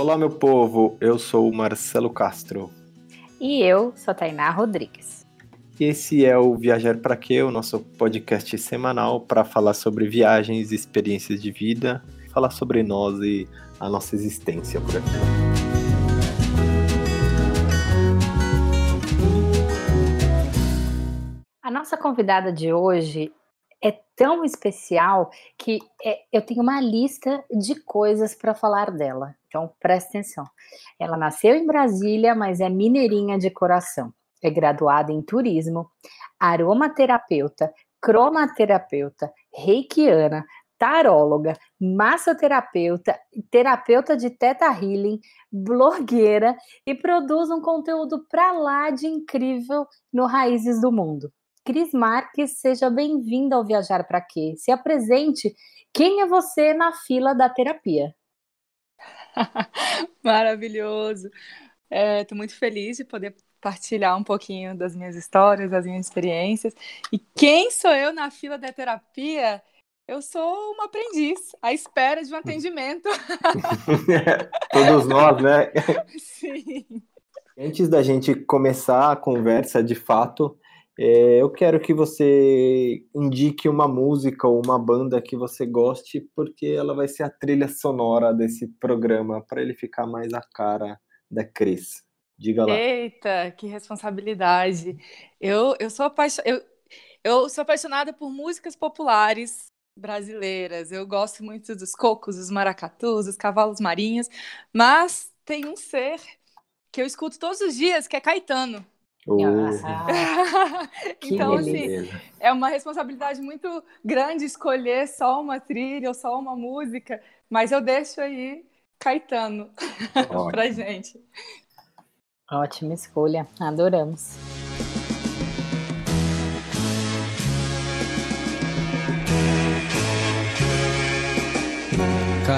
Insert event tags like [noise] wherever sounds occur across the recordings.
Olá, meu povo. Eu sou o Marcelo Castro. E eu sou a Tainá Rodrigues. Esse é o Viajar para Quê, o nosso podcast semanal para falar sobre viagens, experiências de vida, falar sobre nós e a nossa existência por aqui. A nossa convidada de hoje é tão especial que é, eu tenho uma lista de coisas para falar dela. Então, presta atenção. Ela nasceu em Brasília, mas é mineirinha de coração. É graduada em turismo, aromaterapeuta, cromaterapeuta, reikiana, taróloga, massoterapeuta, terapeuta de teta healing, blogueira e produz um conteúdo para lá de incrível no Raízes do Mundo. Cris Marques, seja bem-vinda ao Viajar para Quê? Se apresente. Quem é você na fila da terapia? [laughs] Maravilhoso. Estou é, muito feliz de poder partilhar um pouquinho das minhas histórias, das minhas experiências. E quem sou eu na fila da terapia? Eu sou uma aprendiz, à espera de um atendimento. [laughs] Todos nós, né? Sim. Antes da gente começar a conversa, de fato, é, eu quero que você indique uma música ou uma banda que você goste, porque ela vai ser a trilha sonora desse programa, para ele ficar mais a cara da Cris. Diga lá. Eita, que responsabilidade. Eu, eu, sou, eu, eu sou apaixonada por músicas populares brasileiras. Eu gosto muito dos cocos, dos maracatus, dos cavalos marinhos, mas tem um ser que eu escuto todos os dias, que é Caetano. Oh. [laughs] então, assim, é uma responsabilidade muito grande escolher só uma trilha ou só uma música, mas eu deixo aí Caetano [laughs] pra gente. Ótima escolha, adoramos.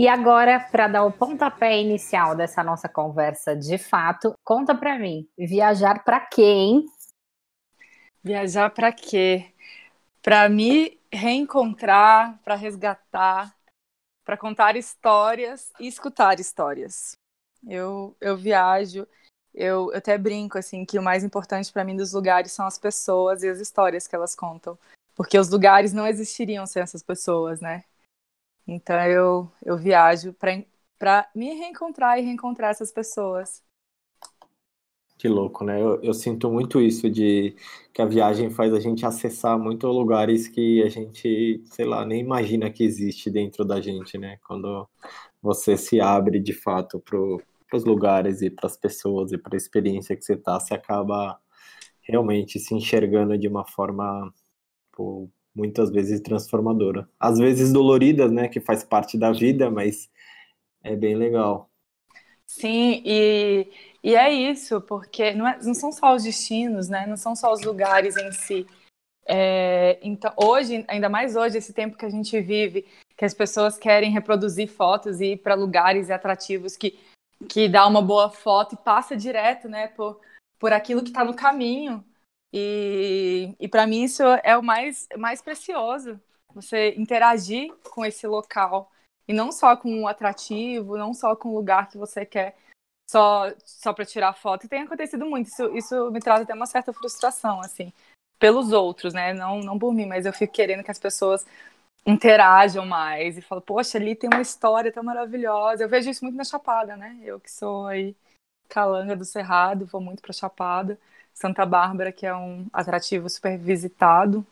E agora, para dar o pontapé inicial dessa nossa conversa de fato, conta para mim, viajar para quem? Viajar para quê? Para me reencontrar, para resgatar, para contar histórias e escutar histórias. Eu, eu viajo, eu, eu até brinco assim que o mais importante para mim dos lugares são as pessoas e as histórias que elas contam, porque os lugares não existiriam sem essas pessoas, né? Então eu, eu viajo para me reencontrar e reencontrar essas pessoas. Que louco, né? Eu, eu, sinto muito isso de que a viagem faz a gente acessar muito lugares que a gente, sei lá, nem imagina que existe dentro da gente, né? Quando você se abre de fato para os lugares e para as pessoas e para a experiência que você tá, você acaba realmente se enxergando de uma forma muitas vezes transformadora. Às vezes dolorida, né, que faz parte da vida, mas é bem legal. Sim, e, e é isso, porque não, é, não são só os destinos, né, não são só os lugares em si. É, então, hoje, ainda mais hoje, esse tempo que a gente vive, que as pessoas querem reproduzir fotos e ir para lugares atrativos que, que dá uma boa foto e passa direto, né, por, por aquilo que está no caminho. E, e para mim isso é o mais, mais precioso, você interagir com esse local. E não só com um atrativo, não só com um lugar que você quer só, só para tirar foto. E tem acontecido muito, isso, isso me traz até uma certa frustração, assim. pelos outros, né? Não, não por mim, mas eu fico querendo que as pessoas interajam mais e falam, poxa, ali tem uma história tão maravilhosa. Eu vejo isso muito na Chapada, né? Eu que sou aí calanga do Cerrado, vou muito para Chapada. Santa Bárbara, que é um atrativo super visitado.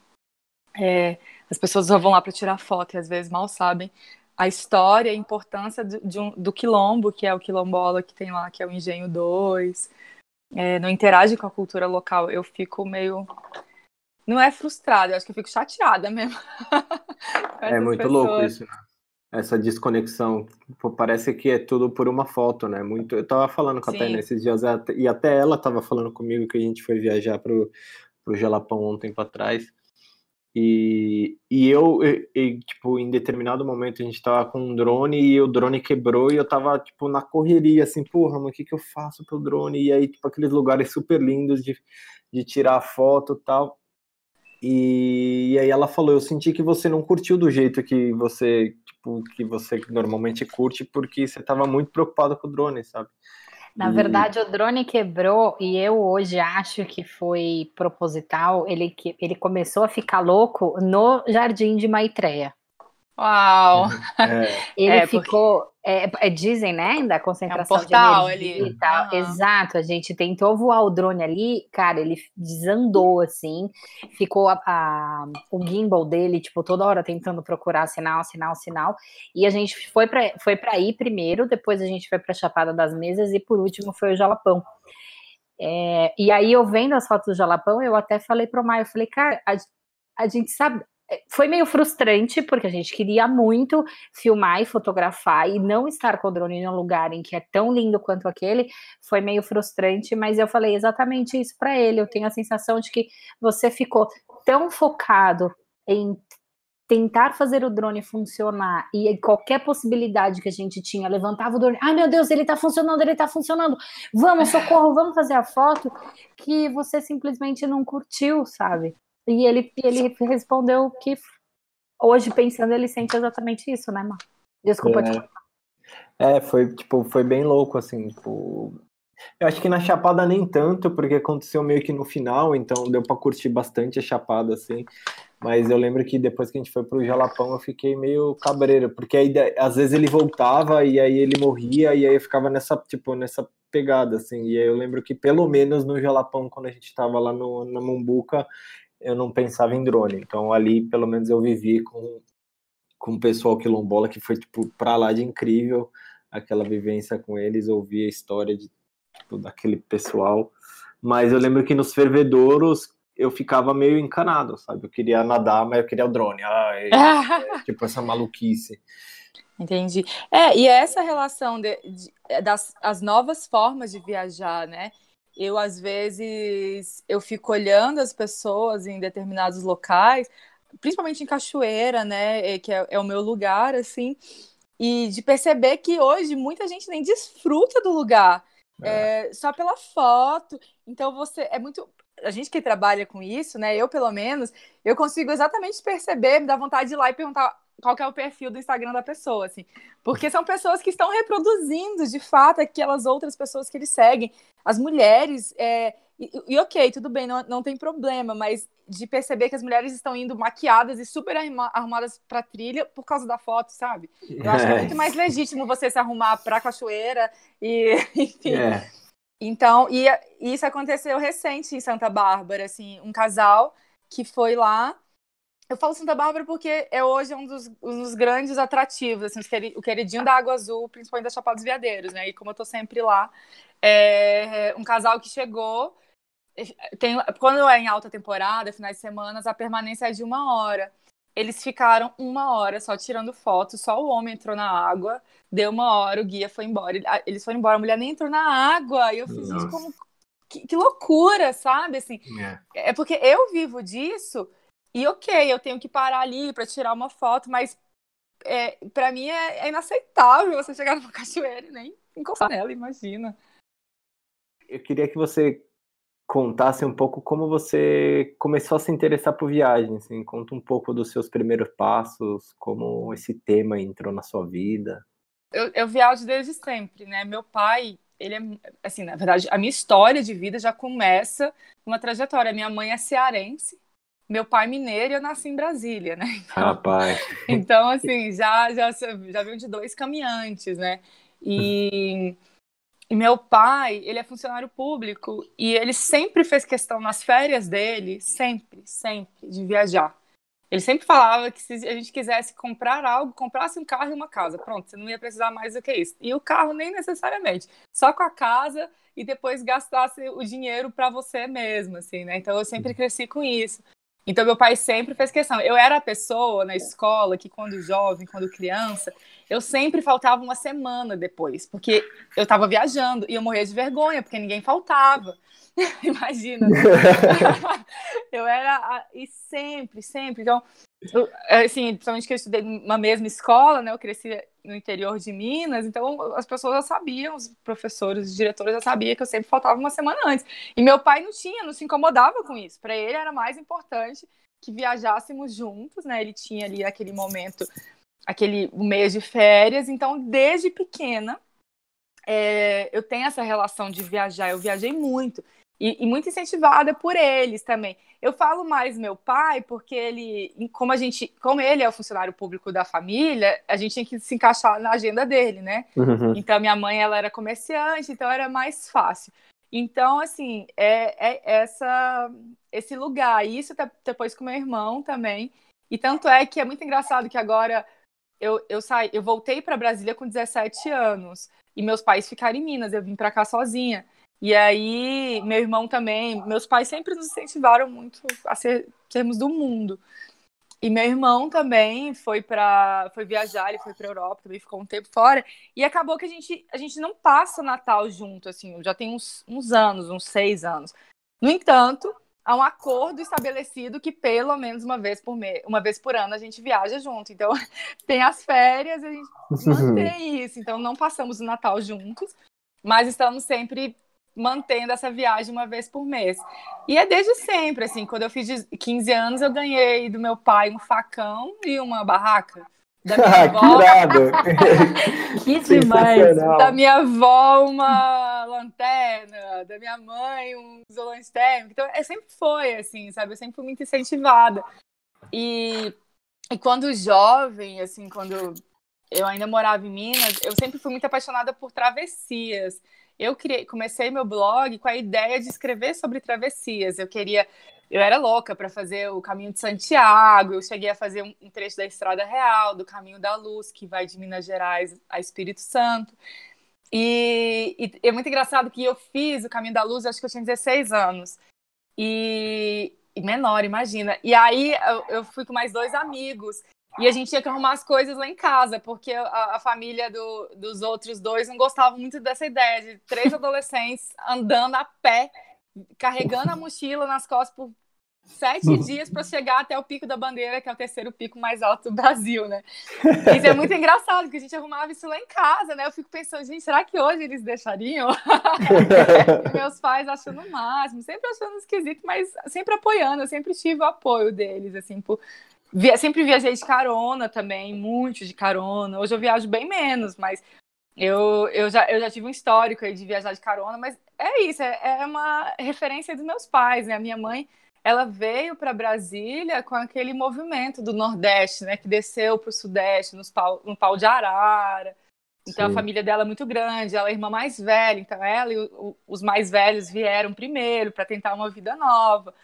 É, as pessoas só vão lá para tirar foto e às vezes mal sabem a história, a importância do, um, do quilombo, que é o quilombola que tem lá, que é o Engenho 2. É, não interage com a cultura local. Eu fico meio. Não é frustrada, eu acho que eu fico chateada mesmo. [laughs] é muito pessoas. louco isso, né? Essa desconexão. Pô, parece que é tudo por uma foto, né? Muito. Eu tava falando com a Tânia esses dias, e até ela tava falando comigo que a gente foi viajar pro, pro Jalapão um tempo atrás. E, e eu, e, tipo, em determinado momento a gente tava com um drone e o drone quebrou e eu tava, tipo, na correria, assim, porra, mas o que que eu faço pro drone? E aí, tipo, aqueles lugares super lindos de, de tirar foto e tal. E, e aí ela falou, eu senti que você não curtiu do jeito que você, tipo, que você normalmente curte, porque você tava muito preocupado com o drone, sabe? Na verdade, o drone quebrou e eu hoje acho que foi proposital. Ele, ele começou a ficar louco no Jardim de Maitreya. Uau! É. Ele é, ficou. Porque... É, é, dizem, né? Da concentração é um portal de energia ali. e tal. Uhum. Exato, a gente tentou voar o drone ali, cara, ele desandou assim, ficou a, a, o gimbal dele, tipo, toda hora tentando procurar sinal, sinal, sinal. E a gente foi para foi para ir primeiro, depois a gente foi para Chapada das Mesas e por último foi o Jalapão. É, e aí, eu vendo as fotos do Jalapão, eu até falei pro Maio, eu falei, cara, a, a gente sabe, foi meio frustrante, porque a gente queria muito filmar e fotografar e não estar com o drone em um lugar em que é tão lindo quanto aquele, foi meio frustrante, mas eu falei exatamente isso para ele. Eu tenho a sensação de que você ficou tão focado em tentar fazer o drone funcionar e qualquer possibilidade que a gente tinha, levantava o drone, ai meu Deus, ele tá funcionando, ele tá funcionando, vamos, socorro, vamos fazer a foto, que você simplesmente não curtiu, sabe? E ele, ele respondeu que hoje, pensando, ele sente exatamente isso, né, Mar? Desculpa é. te É, foi, tipo, foi bem louco, assim, tipo... Eu acho que na Chapada nem tanto, porque aconteceu meio que no final, então deu para curtir bastante a Chapada, assim. Mas eu lembro que depois que a gente foi pro Jalapão, eu fiquei meio cabreiro, porque aí às vezes ele voltava e aí ele morria e aí eu ficava nessa, tipo, nessa pegada, assim. E aí eu lembro que pelo menos no Jalapão, quando a gente tava lá no, na Mumbuca, eu não pensava em drone. Então ali, pelo menos, eu vivi com, com o pessoal quilombola que foi, tipo, pra lá de incrível aquela vivência com eles, ouvir a história de, tipo, daquele pessoal. Mas eu lembro que nos fervedouros eu ficava meio encanado, sabe? Eu queria nadar, mas eu queria o drone. Ai, é, [laughs] tipo, essa maluquice. Entendi. É, e é essa relação de, de, das as novas formas de viajar, né? Eu às vezes eu fico olhando as pessoas em determinados locais, principalmente em cachoeira, né, que é, é, o meu lugar, assim, e de perceber que hoje muita gente nem desfruta do lugar, é. É, só pela foto. Então você é muito a gente que trabalha com isso, né? Eu pelo menos, eu consigo exatamente perceber, me dá vontade de ir lá e perguntar qual é o perfil do Instagram da pessoa, assim. Porque são pessoas que estão reproduzindo, de fato, aquelas outras pessoas que eles seguem. As mulheres, é, e, e, ok, tudo bem, não, não tem problema, mas de perceber que as mulheres estão indo maquiadas e super arrumadas para trilha por causa da foto, sabe? Eu acho é. muito mais legítimo você se arrumar para cachoeira e, [laughs] enfim. É. Então, e, e isso aconteceu recente em Santa Bárbara, assim, um casal que foi lá eu falo Santa Bárbara porque é hoje um dos, um dos grandes atrativos, assim, o queridinho da Água Azul, principalmente da Chapada dos Veadeiros, né? E como eu tô sempre lá, é um casal que chegou, tem, quando é em alta temporada, finais de semana, a permanência é de uma hora. Eles ficaram uma hora só tirando foto, só o homem entrou na água, deu uma hora, o guia foi embora. Eles foram embora, a mulher nem entrou na água. E eu fiz isso como. Que, que, loucura, sabe? Assim, é. é porque eu vivo disso e ok, eu tenho que parar ali para tirar uma foto, mas é, para mim é, é, inaceitável você chegar numa [laughs] cachoeira e nem encostar nela, imagina. Eu queria que você contasse um pouco como você começou a se interessar por viagens. Assim, conta um pouco dos seus primeiros passos, como esse tema entrou na sua vida. Eu, eu viajo desde sempre, né? Meu pai ele é, assim, na verdade, a minha história de vida já começa uma trajetória. Minha mãe é cearense, meu pai mineiro e eu nasci em Brasília, né? [laughs] Então, Rapaz. Então, assim, já, já, já veio de dois caminhantes, né? E, e meu pai, ele é funcionário público e ele sempre fez questão nas férias dele, sempre, sempre, de viajar. Ele sempre falava que se a gente quisesse comprar algo, comprasse um carro e uma casa. Pronto, você não ia precisar mais do que isso. E o carro nem necessariamente, só com a casa e depois gastasse o dinheiro para você mesmo, assim, né? Então eu sempre cresci com isso. Então meu pai sempre fez questão. Eu era a pessoa na escola que quando jovem, quando criança, eu sempre faltava uma semana depois, porque eu estava viajando e eu morria de vergonha, porque ninguém faltava. [laughs] Imagina. [laughs] Eu era. E sempre, sempre. Então, eu, assim, principalmente que eu estudei numa mesma escola, né? Eu cresci no interior de Minas, então as pessoas já sabiam, os professores, os diretores já sabiam que eu sempre faltava uma semana antes. E meu pai não tinha, não se incomodava com isso. Para ele era mais importante que viajássemos juntos, né? Ele tinha ali aquele momento, aquele mês de férias. Então, desde pequena, é, eu tenho essa relação de viajar. Eu viajei muito. E, e, muito incentivada por eles também. Eu falo mais meu pai, porque ele, como a gente, como ele é o funcionário público da família, a gente tinha que se encaixar na agenda dele, né? Uhum. Então minha mãe ela era comerciante, então era mais fácil. Então assim é, é essa esse lugar. E isso depois com meu irmão também. E tanto é que é muito engraçado que agora eu, eu saí, eu voltei para Brasília com 17 anos e meus pais ficaram em Minas. Eu vim para cá sozinha. E aí, meu irmão também, meus pais sempre nos incentivaram muito a ser, sermos do mundo. E meu irmão também foi para foi viajar, ele foi para Europa, também ficou um tempo fora. E acabou que a gente, a gente não passa o Natal junto, assim, já tem uns, uns anos, uns seis anos. No entanto, há um acordo estabelecido que pelo menos uma vez por mês, uma vez por ano a gente viaja junto. Então, [laughs] tem as férias, a gente mantém [laughs] isso. Então, não passamos o Natal juntos, mas estamos sempre mantendo essa viagem uma vez por mês. E é desde sempre, assim, quando eu fiz 15 anos, eu ganhei do meu pai um facão e uma barraca. Da minha [laughs] avó. [laughs] que demais! Da minha avó, uma lanterna, da minha mãe, um isolante térmico. Então, é, sempre foi, assim, sabe? Eu sempre fui muito incentivada. E, e quando jovem, assim, quando eu ainda morava em Minas, eu sempre fui muito apaixonada por travessias eu criei, comecei meu blog com a ideia de escrever sobre travessias. Eu queria, eu era louca para fazer o Caminho de Santiago. Eu cheguei a fazer um, trecho da Estrada Real, do Caminho da Luz, que vai de Minas Gerais a Espírito Santo. E, e é muito engraçado que eu fiz o Caminho da Luz, acho que eu tinha 16 anos. E, menor, imagina. E aí eu, eu fui com mais dois amigos. E a gente tinha que arrumar as coisas lá em casa, porque a, a família do, dos outros dois não gostava muito dessa ideia de três [laughs] adolescentes andando a pé, carregando a mochila nas costas por sete [laughs] dias para chegar até o Pico da Bandeira, que é o terceiro pico mais alto do Brasil, né? Isso é muito engraçado, porque a gente arrumava isso lá em casa, né? Eu fico pensando, gente, será que hoje eles deixariam? [laughs] meus pais achando o máximo, sempre achando esquisito, mas sempre apoiando, eu sempre tive o apoio deles, assim, por Via, sempre viajei de carona também, muito de carona. Hoje eu viajo bem menos, mas eu, eu, já, eu já tive um histórico aí de viajar de carona, mas é isso, é, é uma referência dos meus pais, né? A minha mãe, ela veio para Brasília com aquele movimento do Nordeste, né? Que desceu para o Sudeste, nos pau, no pau de arara. Então Sim. a família dela é muito grande, ela é a irmã mais velha, então ela e o, os mais velhos vieram primeiro para tentar uma vida nova.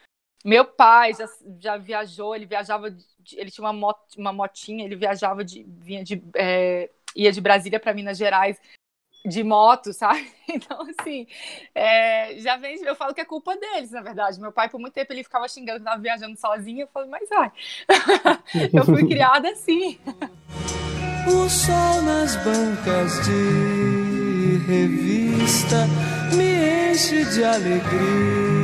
Meu pai já, já viajou, ele viajava, de, ele tinha uma, mot, uma motinha, ele viajava de, vinha de, é, ia de Brasília para Minas Gerais de moto, sabe? [laughs] Então, assim, é, já vem, eu falo que é culpa deles, na verdade. Meu pai, por muito tempo, ele ficava xingando que estava viajando sozinho. Eu falei, mas ai, [laughs] eu fui [laughs] criada assim. O sol nas bancas de revista me enche de alegria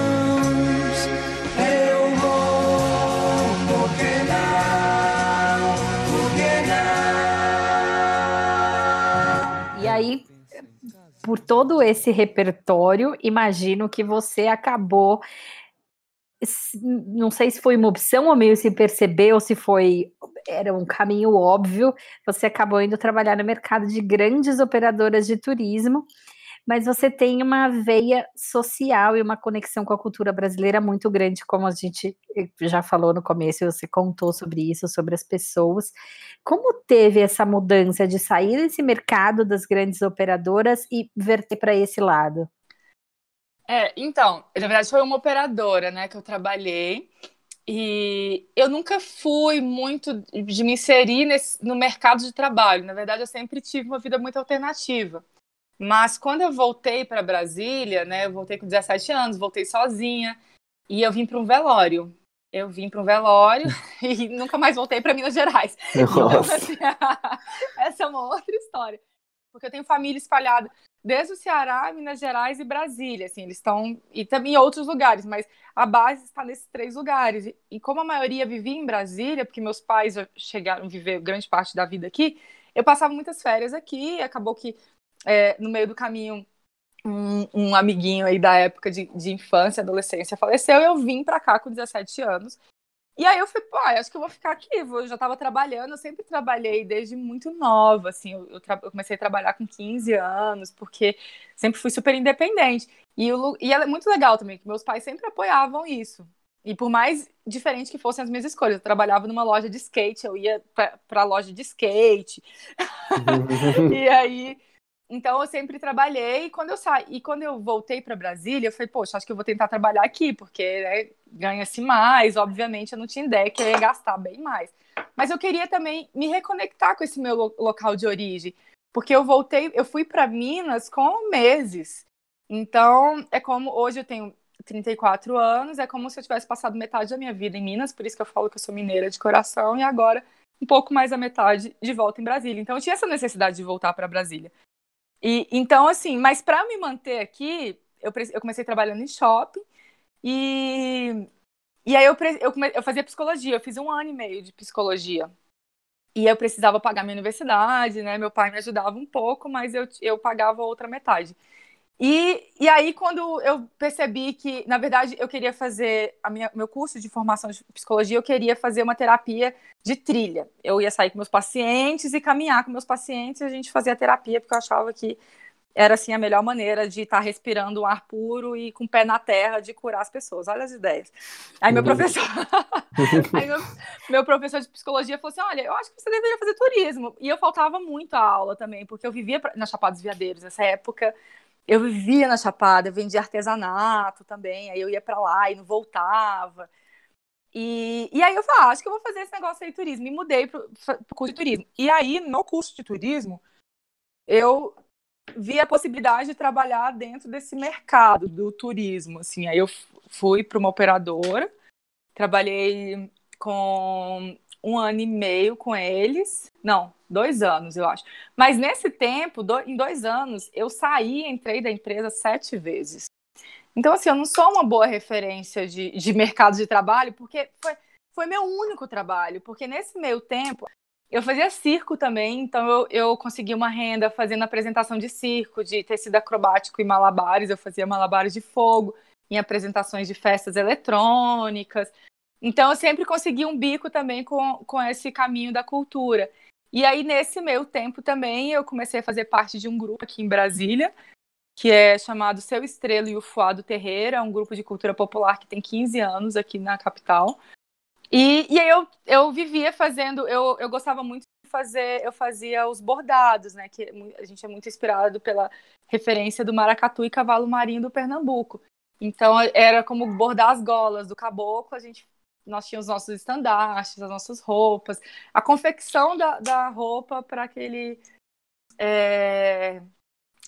Por todo esse repertório, imagino que você acabou. Não sei se foi uma opção ou meio se percebeu, se foi era um caminho óbvio. Você acabou indo trabalhar no mercado de grandes operadoras de turismo mas você tem uma veia social e uma conexão com a cultura brasileira muito grande, como a gente eh, já falou no começo, você contou sobre isso, sobre as pessoas. Como teve essa mudança de sair desse mercado das grandes operadoras e verter para esse lado? É, então, na verdade foi uma operadora, né, que eu trabalhei. E eu nunca fui muito de me inserir nesse, no mercado de trabalho. Na verdade, eu sempre tive uma vida muito alternativa. Mas quando eu voltei para Brasília, né, eu voltei com 17 anos, voltei sozinha e eu vim para um velório. Eu vim para um velório [laughs] [laughs] e nunca mais voltei para Minas Gerais. [laughs] Então, assim, essa é uma outra história. Porque eu tenho família espalhada desde o Ceará, Minas Gerais e Brasília, assim, eles estão e também em outros lugares, mas a base está nesses três lugares. E como a maioria vivia em Brasília, porque meus pais chegaram a viver grande parte da vida aqui, eu passava muitas férias aqui, acabou que é, no meio do caminho, um, um, amiguinho aí da época de, de infância, adolescência, faleceu, e eu vim para cá com 17 anos. E aí eu fui, pô, acho que eu vou ficar aqui. Eu já estava trabalhando, eu sempre trabalhei desde muito nova, assim, eu, eu, eu, comecei a trabalhar com 15 anos, porque sempre fui super independente. E, o, e é muito legal também, que meus pais sempre apoiavam isso. E por mais diferente que fossem as minhas escolhas, eu trabalhava numa loja de skate, eu ia para a loja de skate. [laughs] [laughs] e aí então eu sempre trabalhei e quando eu saí, e quando eu voltei para Brasília, eu falei, poxa, acho que eu vou tentar trabalhar aqui, porque né, ganha-se mais, obviamente eu não tinha ideia que eu ia gastar bem mais. Mas eu queria também me reconectar com esse meu lo local de origem, porque eu voltei, eu fui para Minas com meses. Então, é como hoje eu tenho 34 anos, é como se eu tivesse passado metade da minha vida em Minas, por isso que eu falo que eu sou mineira de coração e agora um pouco mais da metade de volta em Brasília. Então eu tinha essa necessidade de voltar para Brasília. E, então, assim, mas para me manter aqui, eu, eu comecei trabalhando em shopping e, e aí eu, eu, eu fazia psicologia, eu fiz um ano e meio de psicologia. E eu precisava pagar minha universidade, né? Meu pai me ajudava um pouco, mas eu, eu pagava outra metade. E, e aí, quando eu percebi que, na verdade, eu queria fazer a minha, meu curso de formação de psicologia, eu queria fazer uma terapia de trilha. Eu ia sair com meus pacientes e caminhar com meus pacientes, e a gente fazia terapia, porque eu achava que era assim a melhor maneira de estar respirando um ar puro e com o pé na terra de curar as pessoas. Olha as ideias. Aí meu uhum. professor, [laughs] aí meu, meu, professor de psicologia falou assim: olha, eu acho que você deveria fazer turismo. E eu faltava muito a aula também, porque eu vivia na Chapada dos Veadeiros. Nessa época eu vivia na Chapada, vendia artesanato também, aí eu ia para lá e não voltava. E, e aí eu falei, ah, acho que eu vou fazer esse negócio aí de turismo. E mudei para o curso de turismo. E aí, no curso de turismo, eu vi a possibilidade de trabalhar dentro desse mercado do turismo. Assim, aí eu fui para uma operadora, trabalhei com um ano e meio com eles. Não, dois anos, eu acho. Mas nesse tempo, do, em dois anos, eu saí e entrei da empresa sete vezes. Então, assim, eu não sou uma boa referência de, de mercado de trabalho, porque foi, foi meu único trabalho. Porque nesse meio tempo, eu fazia circo também, então eu, eu consegui uma renda fazendo apresentação de circo, de tecido acrobático e malabares. Eu fazia malabares de fogo em apresentações de festas eletrônicas. Então, eu sempre consegui um bico também com, com esse caminho da cultura. E aí, nesse meio tempo também, eu comecei a fazer parte de um grupo aqui em Brasília, que é chamado Seu Estrela e o Fuado Terreira, um grupo de cultura popular que tem 15 anos aqui na capital. E, e aí eu, eu vivia fazendo, eu, eu gostava muito de fazer, eu fazia os bordados, né? Que a gente é muito inspirado pela referência do maracatu e cavalo marinho do Pernambuco. Então era como bordar as golas do caboclo, a gente nós tínhamos nossos estandartes, as nossas roupas, a confecção da, da roupa para aquele é,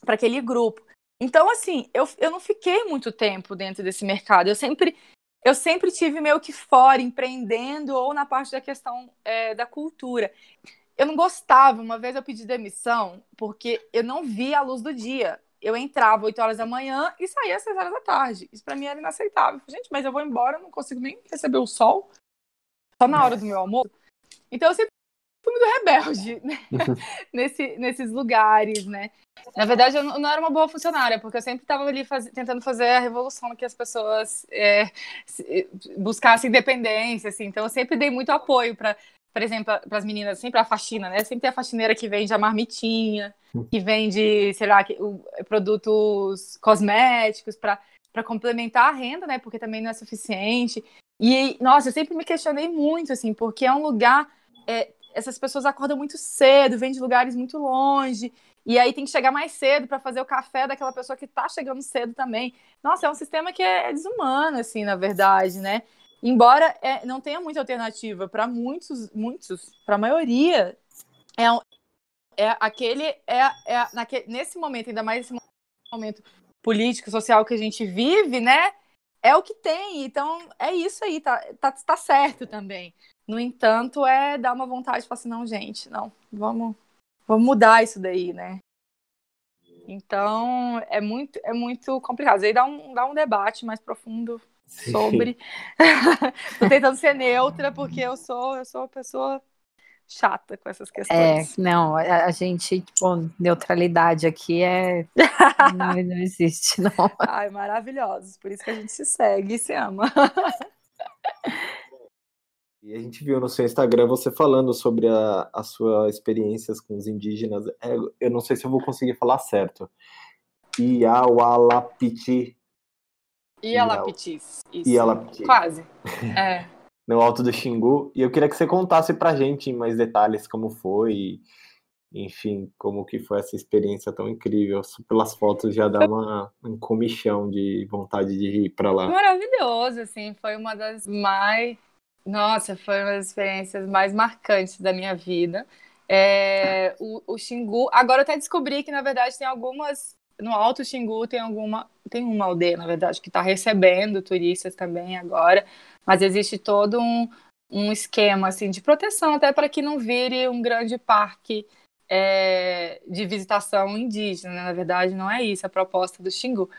para aquele grupo. Então, assim, eu, eu não fiquei muito tempo dentro desse mercado. Eu sempre eu sempre tive meio que fora, empreendendo ou na parte da questão é, da cultura. Eu não gostava. Uma vez eu pedi demissão porque eu não via a luz do dia eu entrava 8 horas da manhã e saía às 6 horas da tarde. Isso para mim era inaceitável. Gente, mas eu vou embora, não consigo nem receber o sol. Só na hora do meu almoço. Então eu sempre fui muito rebelde [laughs] né? [laughs] Nesse, nesses lugares, né? Na verdade, eu não era uma boa funcionária, porque eu sempre estava ali faz... tentando fazer a revolução que as pessoas é, buscassem independência, assim. Então, eu sempre dei muito apoio para, por exemplo, para as meninas, sempre a faxina, né? Sempre tem a faxineira que vende a marmitinha, que vende, sei lá, produtos cosméticos para para complementar a renda, né? Porque também não é suficiente. E, nossa, eu sempre me questionei muito, assim, porque é um lugar. É, essas pessoas acordam muito cedo, vêm de lugares muito longe, e aí tem que chegar mais cedo para fazer o café daquela pessoa que está chegando cedo também. Nossa, é um sistema que é desumano, assim, na verdade, né? Embora é, não tenha muita alternativa para muitos, muitos, para a maioria, é, é aquele, é, é naquele, nesse momento, ainda mais nesse momento político, social que a gente vive, né? É o que tem. Então, é isso aí, tá, tá, tá certo também. No entanto, é dar uma vontade de falar assim, não, gente, não, vamos, vamos mudar isso daí, né? Então, é muito, é muito complicado. Aí dá um, dá um debate mais profundo sobre. [laughs] Tô tentando ser neutra, porque eu sou, eu sou uma pessoa chata com essas questões. É, não, a, a gente, tipo, neutralidade aqui é. [laughs] não, não existe, não. Ai, maravilhosos. Por isso que a gente se segue e se ama. E a gente viu no seu Instagram você falando sobre a, as suas experiências com os indígenas. É, eu não sei se eu vou conseguir falar certo. Iaualapiti. Ialapitis. Ialapitis. Quase. [laughs] É no Alto do Xingu. E eu queria que você contasse pra gente em mais detalhes como foi, enfim, como que foi essa experiência tão incrível. Pelas fotos já dá uma, um comichão de vontade de ir para lá. Maravilhoso, assim, foi uma das mais... Nossa, foi uma das experiências mais marcantes da minha vida. É, o, o Xingu... Agora eu até descobri que, na verdade, tem algumas... No Alto Xingu tem alguma... Tem uma aldeia, na verdade, que está recebendo turistas também agora mas existe todo um, um esquema assim de proteção até para que não vire um grande parque é, de visitação indígena. Né? Na verdade, não é isso a proposta do Xingu.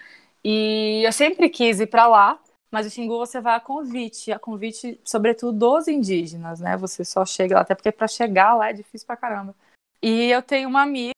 E eu sempre quis ir para lá, mas o Xingu você vai a convite, a convite, sobretudo dos indígenas, né? Você só chega lá, até porque para chegar lá é difícil pra caramba. E eu tenho uma amiga,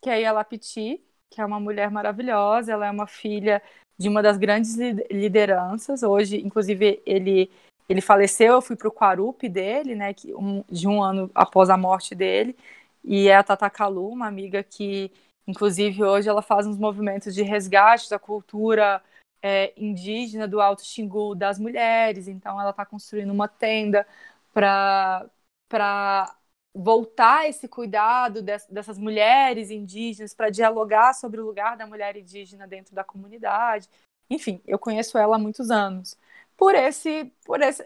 que é a Lapiti, que é uma mulher maravilhosa, ela é uma filha de uma das grandes lideranças. Hoje, inclusive, ele ele faleceu, eu fui para o Quarup dele, né, que um, de um ano após a morte dele, e é a Tata Kalu, uma amiga que, inclusive, hoje ela faz uns movimentos de resgate da cultura é, indígena do Alto Xingu das mulheres, então ela está construindo uma tenda para voltar esse cuidado dessas mulheres indígenas para dialogar sobre o lugar da mulher indígena dentro da comunidade. Enfim, eu conheço ela há muitos anos. Por esse, por esse,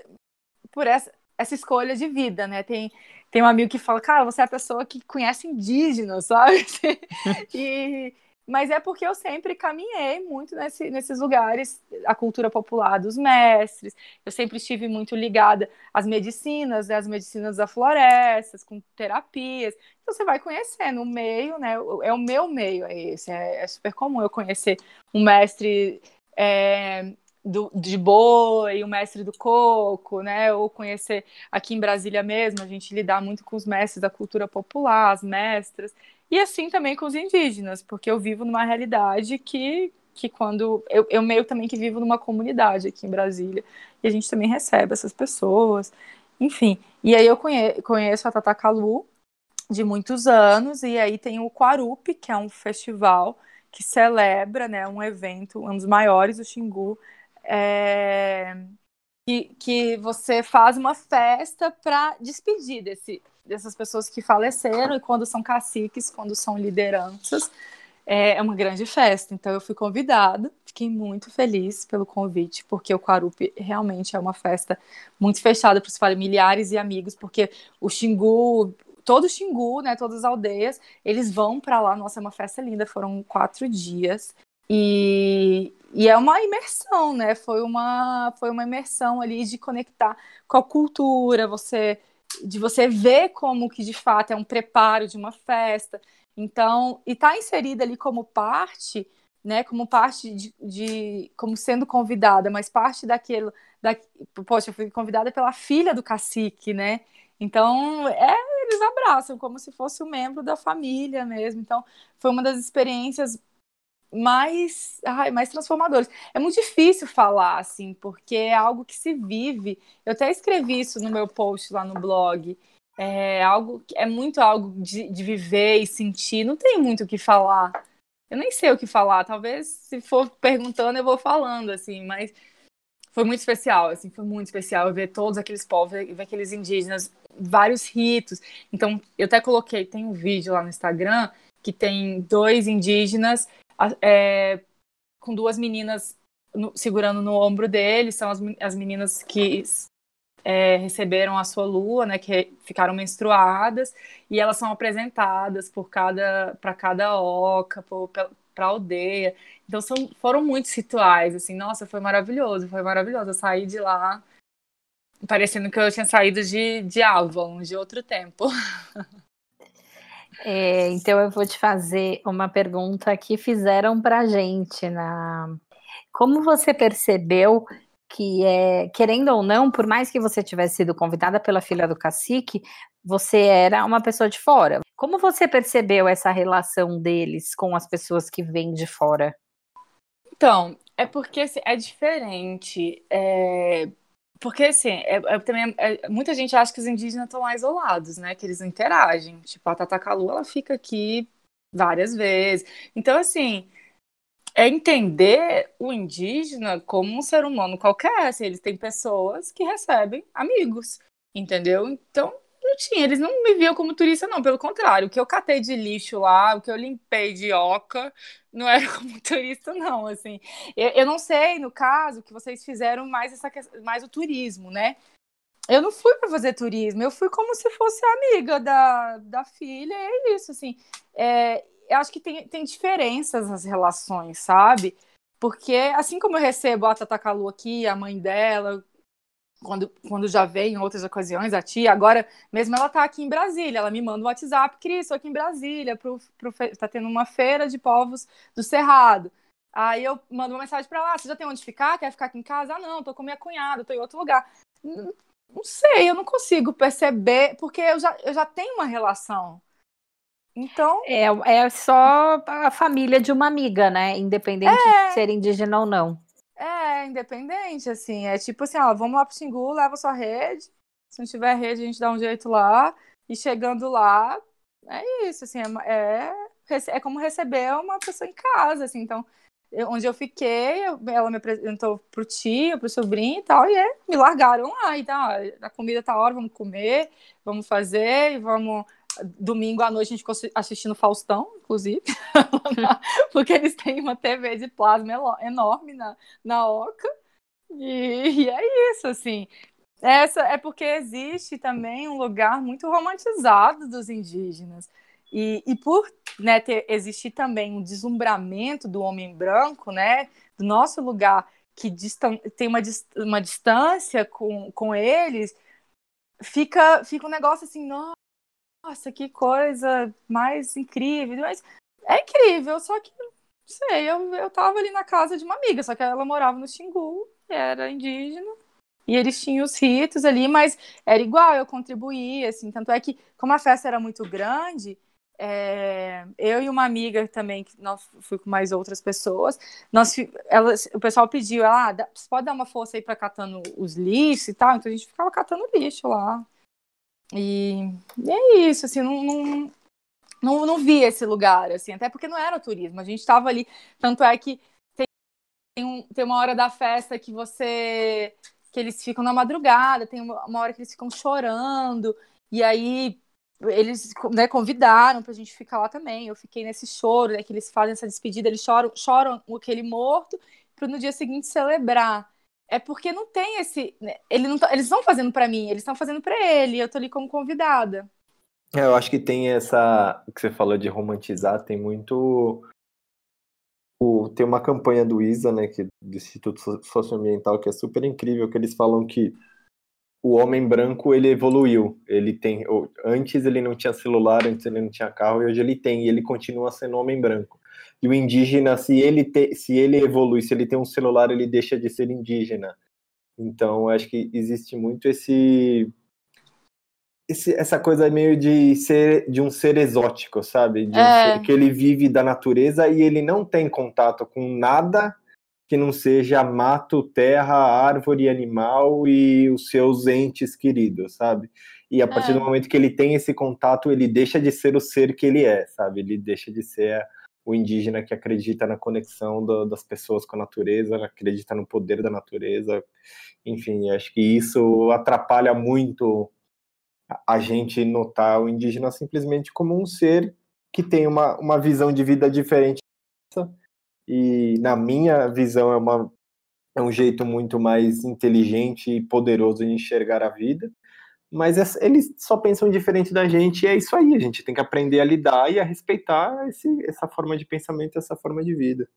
por essa, essa escolha de vida, né? Tem tem um amigo que fala, cara, você é a pessoa que conhece indígenas, [laughs] sabe? [laughs] e mas é porque eu sempre caminhei muito nesse, nesses lugares, a cultura popular dos mestres, eu sempre estive muito ligada às medicinas, né, às medicinas da floresta, com terapias. Então você vai conhecendo o meio, né? É o meu meio, é esse. É, é super comum eu conhecer um mestre é, do, de boi, um mestre do coco, né? Ou conhecer aqui em Brasília mesmo, a gente lidar muito com os mestres da cultura popular, as mestras. E assim também com os indígenas, porque eu vivo numa realidade que, que quando. Eu, eu meio também que vivo numa comunidade aqui em Brasília, e a gente também recebe essas pessoas, enfim. E aí eu conhe, conheço a Tata Calu de muitos anos, e aí tem o Quarup, que é um festival que celebra né, um evento, um dos maiores do Xingu, é, que, que você faz uma festa para despedir desse, dessas pessoas que faleceram e quando são caciques, quando são lideranças, é, é uma grande festa. Então eu fui convidada, fiquei muito feliz pelo convite, porque o Quarupi realmente é uma festa muito fechada para os familiares e amigos, porque o Xingu, todo o Xingu, né, todas as aldeias, eles vão para lá. Nossa, é uma festa linda, foram quatro dias. E, e é uma imersão, né? Foi uma, foi uma imersão ali de conectar com a cultura, você de você ver como que de fato é um preparo de uma festa. Então, e tá inserida ali como parte, né, como parte de, de como sendo convidada, mas parte daquilo, da, poxa, eu fui convidada pela filha do cacique, né? Então, é, eles abraçam como se fosse um membro da família mesmo. Então, foi uma das experiências mais, ai, mais transformadoras. É muito difícil falar, assim, porque é algo que se vive. Eu até escrevi isso no meu post lá no blog. É algo é muito algo de, de viver e sentir. Não tem muito o que falar. Eu nem sei o que falar. Talvez se for perguntando eu vou falando, assim, mas foi muito especial, assim, foi muito especial ver todos aqueles povos, ver aqueles indígenas, vários ritos. Então, eu até coloquei, tem um vídeo lá no Instagram que tem dois indígenas é, com duas meninas no, segurando no ombro dele, são as, as meninas que é, receberam a sua lua, né, que ficaram menstruadas, e elas são apresentadas por cada para cada oca, para a aldeia. Então são, foram muitos rituais, assim, nossa, foi maravilhoso, foi maravilhoso. Eu saí de lá parecendo que eu tinha saído de, de Avon, de outro tempo. [laughs] É, então eu vou te fazer uma pergunta que fizeram para gente na. Como você percebeu que é, querendo ou não, por mais que você tivesse sido convidada pela filha do cacique, você era uma pessoa de fora. Como você percebeu essa relação deles com as pessoas que vêm de fora? Então, é porque assim, é diferente. É... Porque, assim, é, é também, é, muita gente acha que os indígenas estão lá isolados, né? Que eles não interagem. Tipo, a Tatakalu, ela fica aqui várias vezes. Então, assim, é entender o indígena como um ser humano qualquer. Assim, eles têm pessoas que recebem amigos, entendeu? Então, não tinha, eles não me viam como turista, não. Pelo contrário, o que eu catei de lixo lá, o que eu limpei de oca, não era [laughs] como turista, não. Assim, eu, eu não sei, no caso, que vocês fizeram mais, essa, mais o turismo, né? Eu não fui para fazer turismo, eu fui como se fosse amiga da, da filha, é isso, assim. É, eu acho que tem, tem diferenças nas relações, sabe? Porque assim como eu recebo a Tatakalu aqui, a mãe dela, quando, quando já veio em outras ocasiões, a tia, agora mesmo ela está aqui em Brasília, ela me manda um WhatsApp, Cris, estou aqui em Brasília, pro, pro, tá tendo uma feira de povos do Cerrado. Aí eu mando uma mensagem para lá, você já tem onde ficar? Quer ficar aqui em casa? Ah, não, tô com minha cunhada, tô em outro lugar. Não, não sei, eu não consigo perceber, porque eu já, eu já tenho uma relação. Então. É, é só a família de uma amiga, né? Independente é... de ser indígena ou não. É, independente, assim. É tipo assim, ó, vamos lá pro Xingu, leva sua rede. Se não tiver rede, a gente dá um jeito lá. E chegando lá, é isso, assim, é, é, é como receber uma pessoa em casa, assim. Então, eu, onde eu fiquei, eu, ela me apresentou pro tio, pro sobrinho e tal, e é, me largaram lá. Então, ó, a comida tá hora, vamos comer, vamos fazer, e vamos domingo à noite a gente ficou assistindo Faustão, inclusive, [laughs] porque eles têm uma TV de plasma enorme na, na Oca. E, e é isso, assim. Essa é porque existe também um lugar muito romantizado dos indígenas. E, e por né, ter, existir também um deslumbramento do homem branco, né, do nosso lugar, que distan tem uma, uma distância com, com eles, fica, fica um negócio assim, nossa, nossa, que coisa mais incrível. Mas é incrível, só que, não sei, eu, eu tava ali na casa de uma amiga, só que ela morava no Xingu, era indígena. E eles tinham os ritos ali, mas era igual, eu contribuía, assim. Tanto é que, como a festa era muito grande, é, eu e uma amiga também, que nós fui com mais outras pessoas, nós, elas, o pessoal pediu, ah, pode dar uma força aí para catando os lixos e tal? Então a gente ficava catando lixo lá. E, e é isso, assim, não, não, não, não vi esse lugar, assim, até porque não era turismo, a gente estava ali, tanto é que tem, um, tem uma hora da festa que você, que eles ficam na madrugada, tem uma, uma hora que eles ficam chorando, e aí eles né, convidaram pra gente ficar lá também, eu fiquei nesse choro, né, que eles fazem essa despedida, eles choram, choram aquele morto, para no dia seguinte celebrar é porque não tem esse. Né, ele não tá, eles estão fazendo para mim, eles estão fazendo para ele. Eu tô ali como convidada. É, eu acho que tem essa. Que você falou de romantizar, tem muito. O, tem uma campanha do ISA, né, que, do Instituto Socioambiental, que é super incrível, que eles falam que o homem branco ele evoluiu. Ele tem. Antes ele não tinha celular, antes ele não tinha carro, e hoje ele tem, e ele continua sendo homem branco. E o indígena, se ele, te, se ele evolui, se ele tem um celular, ele deixa de ser indígena. Então, acho que existe muito esse esse, essa coisa meio de ser de um ser exótico, sabe? De um é. ser, que ele vive da natureza e ele não tem contato com nada que não seja mato, terra, árvore, animal e os seus entes queridos, sabe? E a partir é. do momento que ele tem esse contato, ele deixa de ser o ser que ele é, sabe? Ele deixa de ser o indígena que acredita na conexão do, das pessoas com a natureza, acredita no poder da natureza. Enfim, acho que isso atrapalha muito a gente notar o indígena simplesmente como um ser que tem uma, uma visão de vida diferente e na minha visão é uma é um jeito muito mais inteligente e poderoso de enxergar a vida mas eles só pensam diferente da gente e é isso aí, a gente tem que aprender a lidar e a respeitar esse, essa forma de pensamento, essa forma de vida.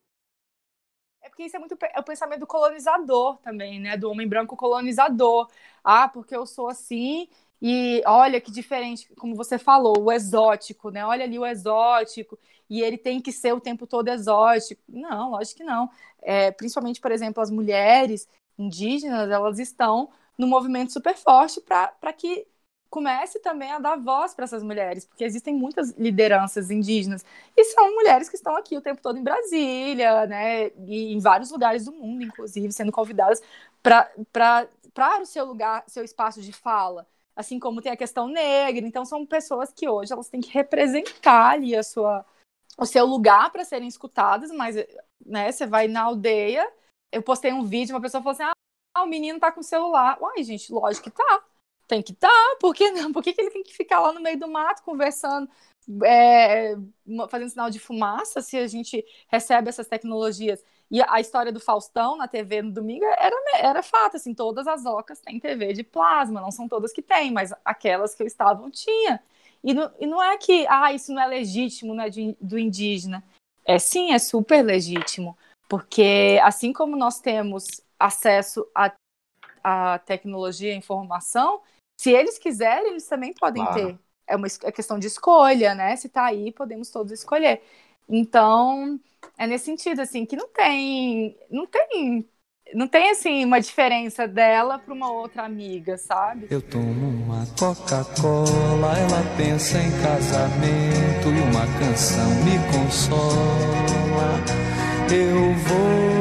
É porque isso é muito é o pensamento do colonizador também, né? Do homem branco colonizador. Ah, porque eu sou assim e olha que diferente, como você falou, o exótico, né? Olha ali o exótico e ele tem que ser o tempo todo exótico. Não, lógico que não. É, principalmente, por exemplo, as mulheres indígenas, elas estão no movimento super forte para que comece também a dar voz para essas mulheres, porque existem muitas lideranças indígenas e são mulheres que estão aqui o tempo todo em Brasília, né, e em vários lugares do mundo, inclusive, sendo convidadas para o seu lugar, seu espaço de fala, assim como tem a questão negra. Então são pessoas que hoje elas têm que representar ali a sua o seu lugar para serem escutadas, mas né, você vai na aldeia, eu postei um vídeo, uma pessoa falou assim: "Ah, ah, o menino tá com o celular. Uai, gente, lógico que tá. Tem que tá. Por que não? Por que, que ele tem que ficar lá no meio do mato conversando, é, fazendo sinal de fumaça se a gente recebe essas tecnologias? E a história do Faustão na TV no domingo era, era fato, assim, todas as ocas têm TV de plasma, não são todas que têm, mas aquelas que eu estava tinha. E não, e não é que, ah, isso não é legítimo, não é de, do indígena. É sim, é super legítimo, porque assim como nós temos acesso à, à tecnologia e informação, se eles quiserem, eles também podem claro. ter. É uma é questão de escolha, né? Se tá aí, podemos todos escolher. Então, é nesse sentido, assim, que não tem. Não tem. Não tem, assim, uma diferença dela para uma outra amiga, sabe? Eu tomo uma Coca-Cola, ela pensa em casamento e uma canção me consola. Eu vou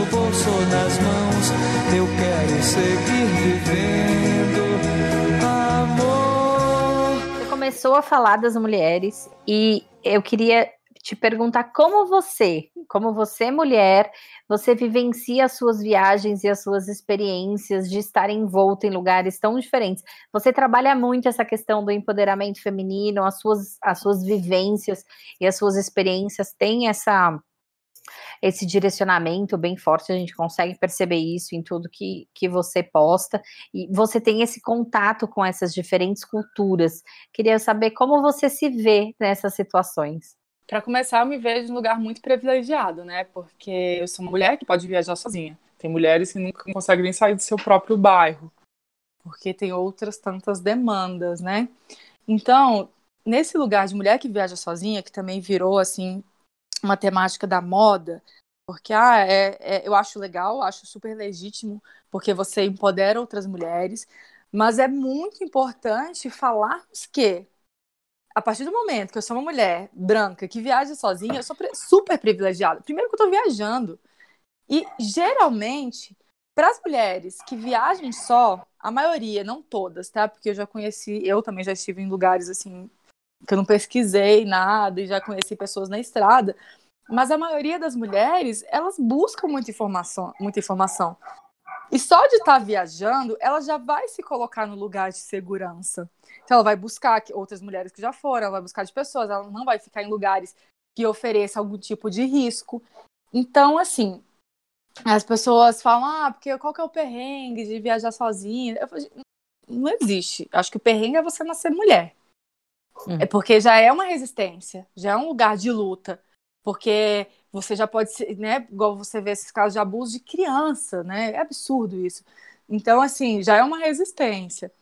no bolso ou nas mãos. Eu quero seguir vivendo amor. Você começou a falar das mulheres e eu queria te perguntar como você, como você mulher, você vivencia as suas viagens e as suas experiências de estar envolta em lugares tão diferentes. Você trabalha muito essa questão do empoderamento feminino, as suas, as suas vivências e as suas experiências têm essa esse direcionamento bem forte, a gente consegue perceber isso em tudo que, que você posta, e você tem esse contato com essas diferentes culturas. Queria saber como você se vê nessas situações. Para começar, eu me vejo em um lugar muito privilegiado, né? Porque eu sou uma mulher que pode viajar sozinha. Tem mulheres que nunca conseguem nem sair do seu próprio bairro, porque tem outras tantas demandas, né? Então, nesse lugar de mulher que viaja sozinha, que também virou assim uma temática da moda, porque ah, é, é, eu acho legal, acho super legítimo, porque você empodera outras mulheres, mas é muito importante falarmos que a partir do momento que eu sou uma mulher branca que viaja sozinha, eu sou super privilegiada. Primeiro que eu tô viajando. E geralmente, para as mulheres que viajam só, a maioria, não todas, tá? Porque eu já conheci, eu também já estive em lugares assim que eu não pesquisei nada e já conheci pessoas na estrada. Mas a maioria das mulheres, elas buscam muita informação, muita informação. E só de estar tá viajando, ela já vai se colocar no lugar de segurança. Então, ela vai buscar outras mulheres que já foram, ela vai buscar de pessoas, ela não vai ficar em lugares que ofereçam algum tipo de risco. Então, assim, as pessoas falam, ah, porque qual que é o perrengue de viajar sozinha? Eu falo, não existe. Acho que o perrengue é você nascer mulher. É porque já é uma resistência, já é um lugar de luta. Porque você já pode ser, né? Igual você vê esses casos de abuso de criança, né? É absurdo isso. Então, assim, já é uma resistência.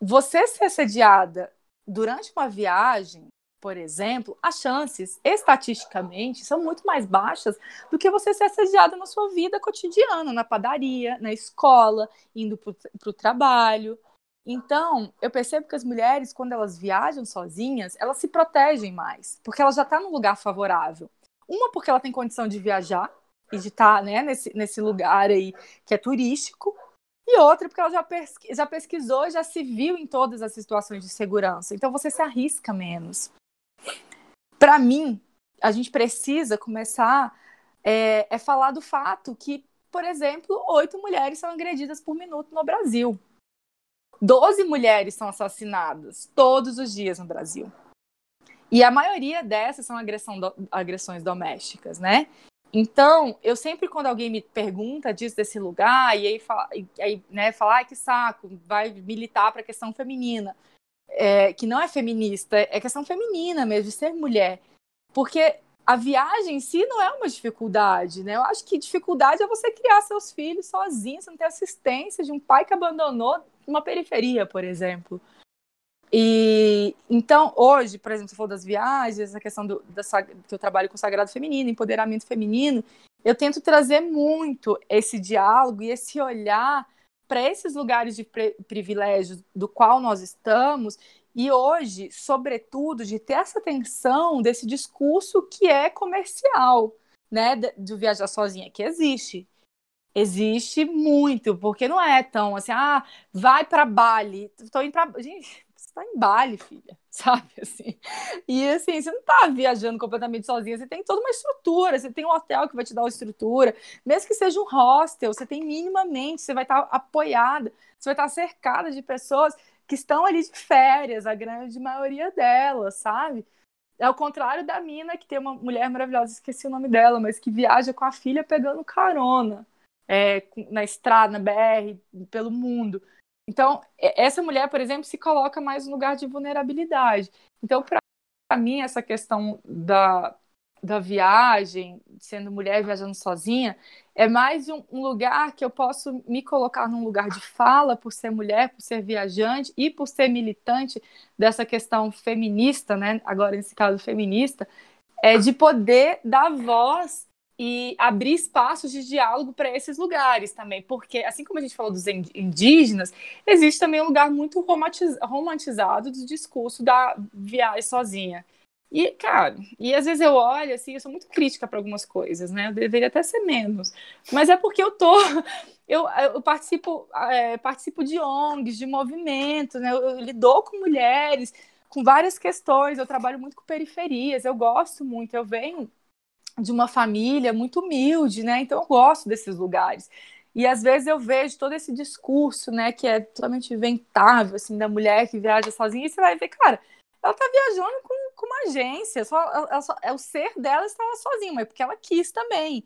Você ser assediada durante uma viagem, por exemplo, as chances, estatisticamente, são muito mais baixas do que você ser assediada na sua vida cotidiana, na padaria, na escola, indo para o trabalho. Então, eu percebo que as mulheres, quando elas viajam sozinhas, elas se protegem mais, porque ela já está num lugar favorável. Uma, porque ela tem condição de viajar e de estar tá, né, nesse, nesse lugar aí que é turístico, e outra, porque ela já, pesqui já pesquisou, já se viu em todas as situações de segurança. Então, você se arrisca menos. Para mim, a gente precisa começar é, é falar do fato que, por exemplo, oito mulheres são agredidas por minuto no Brasil. 12 mulheres são assassinadas todos os dias no Brasil. E a maioria dessas são do, agressões domésticas, né? Então, eu sempre, quando alguém me pergunta disso, desse lugar, e aí, fala, e aí né, fala, ai, que saco, vai militar para a questão feminina, é, que não é feminista, é questão feminina mesmo, de ser mulher. Porque a viagem em si não é uma dificuldade, né? Eu acho que dificuldade é você criar seus filhos sozinho, você não ter assistência de um pai que abandonou uma periferia, por exemplo. E então, hoje, por exemplo, se for das viagens, a questão do da, que eu trabalho com sagrado feminino, empoderamento feminino, eu tento trazer muito esse diálogo e esse olhar para esses lugares de privilégio do qual nós estamos e hoje, sobretudo, de ter essa tensão desse discurso que é comercial, né, de viajar sozinha, que existe, Existe muito, porque não é tão assim, ah, vai para Bali. Estou indo para. Gente, você está em Bali, filha, [laughs] sabe? Assim. E assim, você não está viajando completamente sozinha, você tem toda uma estrutura, você tem um hotel que vai te dar uma estrutura, mesmo que seja um hostel, você tem minimamente, você vai estar tá apoiada, você vai estar tá cercada de pessoas que estão ali de férias, a grande maioria delas, sabe? É o contrário da mina que tem uma mulher maravilhosa, esqueci o nome dela, mas que viaja com a filha pegando carona é, na estrada, na BR, pelo mundo. Então, essa mulher, por exemplo, se coloca mais no lugar de vulnerabilidade. Então, para mim, essa questão da, da viagem, sendo mulher viajando sozinha, é mais um, um, lugar que eu posso me colocar num lugar de fala por ser mulher, por ser viajante e por ser militante dessa questão feminista, né? Agora, nesse caso, feminista, é de poder dar voz e abrir espaços de diálogo para esses lugares também, porque assim como a gente falou dos indígenas, existe também um lugar muito romantizado do discurso da viagem sozinha. E, cara, e às vezes eu olho assim, eu sou muito crítica para algumas coisas, né? Eu deveria até ser menos. Mas é porque eu tô. [laughs] Eu, eu participo, é, participo de ONGs, de movimentos, né? Eu, eu lido com mulheres, com várias questões, eu trabalho muito com periferias, eu gosto muito, eu venho de uma família muito humilde, né? Então eu gosto desses lugares. E às vezes eu vejo todo esse discurso, né, que é totalmente inventável, assim, da mulher que viaja sozinha, e você vai ver, cara, ela tá viajando com, com uma agência, só, ela, só, é o ser dela estava sozinha, mas porque ela quis também.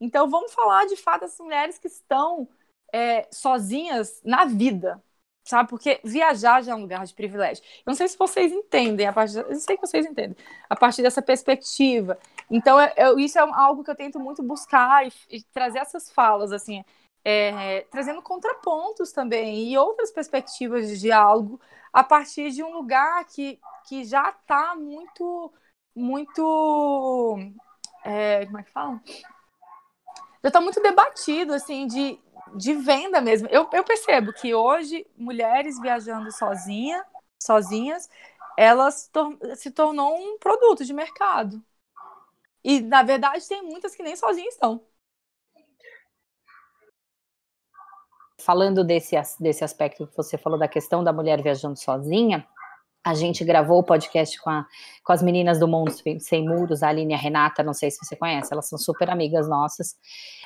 Então vamos falar de fato das mulheres que estão é, sozinhas na vida, sabe? Porque viajar já é um lugar de privilégio. Eu não sei se vocês entendem, a partir, eu sei que vocês entendem, a partir dessa perspectiva. Então, eu, isso é algo que eu tento muito buscar e, e trazer essas falas, assim, é, trazendo contrapontos também e outras perspectivas de diálogo a partir de um lugar que, que já está muito, muito, é, como é que fala? Já está muito debatido, assim, de, de venda mesmo. Eu, eu percebo que hoje mulheres viajando sozinha, sozinhas, elas tor se tornou um produto de mercado. E na verdade tem muitas que nem sozinhas estão. Falando desse, desse aspecto que você falou da questão da mulher viajando sozinha, a gente gravou o podcast com, a, com as meninas do Mundo Sem Muros, a Aline e a Renata, não sei se você conhece, elas são super amigas nossas.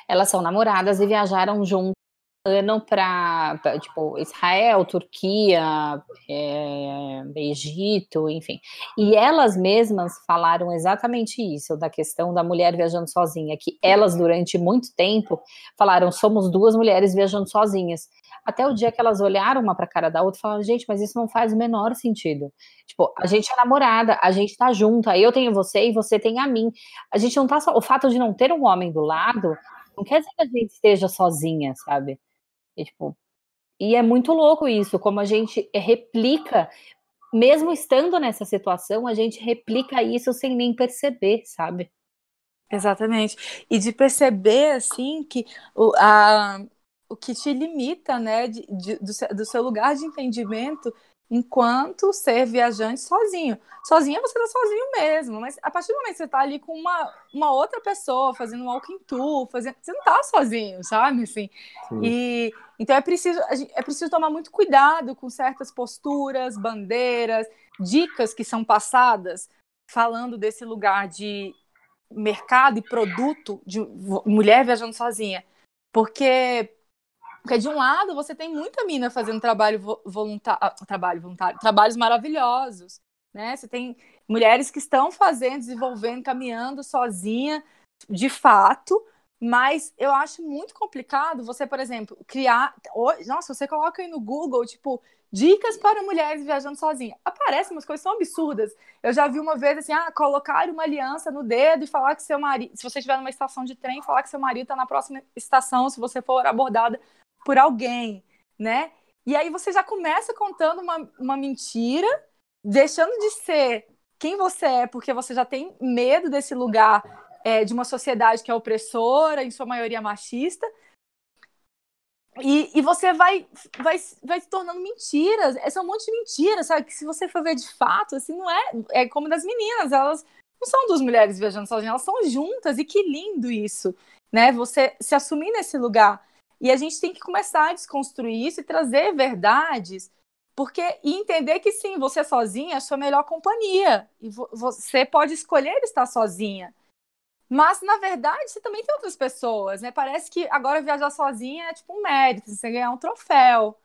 Elas são namoradas e viajaram juntas ano para tipo Israel, Turquia, é, Egito, enfim. E elas mesmas falaram exatamente isso da questão da mulher viajando sozinha, que elas durante muito tempo falaram somos duas mulheres viajando sozinhas. Até o dia que elas olharam uma para a cara da outra e falaram, gente, mas isso não faz o menor sentido. Tipo, a gente é namorada, a gente tá junta, eu tenho você e você tem a mim. A gente não tá só. O fato de não ter um homem do lado não quer dizer que a gente esteja sozinha, sabe? E, tipo, e é muito louco isso, como a gente replica, mesmo estando nessa situação, a gente replica isso sem nem perceber, sabe? Exatamente. E de perceber, assim, que o, a, o que te limita, né, de, de, do, do seu lugar de entendimento enquanto ser viajante sozinho. Sozinha você tá sozinho mesmo, mas a partir do momento que você tá ali com uma, uma outra pessoa, fazendo um walking tour, fazendo, você não tá sozinho, sabe? Assim, e então é preciso, é preciso tomar muito cuidado com certas posturas, bandeiras, dicas que são passadas falando desse lugar de mercado e produto de mulher viajando sozinha. Porque porque de um lado você tem muita mina fazendo trabalho voluntário, ah, trabalho voluntário, trabalhos maravilhosos, né? Você tem mulheres que estão fazendo, desenvolvendo, caminhando sozinha, de fato, mas eu acho muito complicado você, por exemplo, criar. Nossa, você coloca aí no Google, tipo, dicas para mulheres viajando sozinha. Aparecem umas coisas tão absurdas. Eu já vi uma vez assim, ah, colocar uma aliança no dedo e falar que seu marido. Se você estiver numa estação de trem, falar que seu marido está na próxima estação, se você for abordada por alguém, né? E aí você já começa contando uma, uma mentira, deixando de ser quem você é, porque você já tem medo desse lugar é, de uma sociedade que é opressora, em sua maioria machista. E, e você vai, vai, vai se tornando mentiras. É um monte de mentiras, sabe? Que se você for ver de fato, assim, não é. É como das meninas, elas não são duas mulheres viajando sozinhas, elas são juntas, e que lindo isso, né? Você se assumir nesse lugar e a gente tem que começar a desconstruir isso e trazer verdades, porque e entender que sim, você sozinha é a sua melhor companhia e vo você pode escolher estar sozinha. Mas na verdade, você também tem outras pessoas, né? Parece que agora viajar sozinha é tipo um mérito, você ganhar um troféu.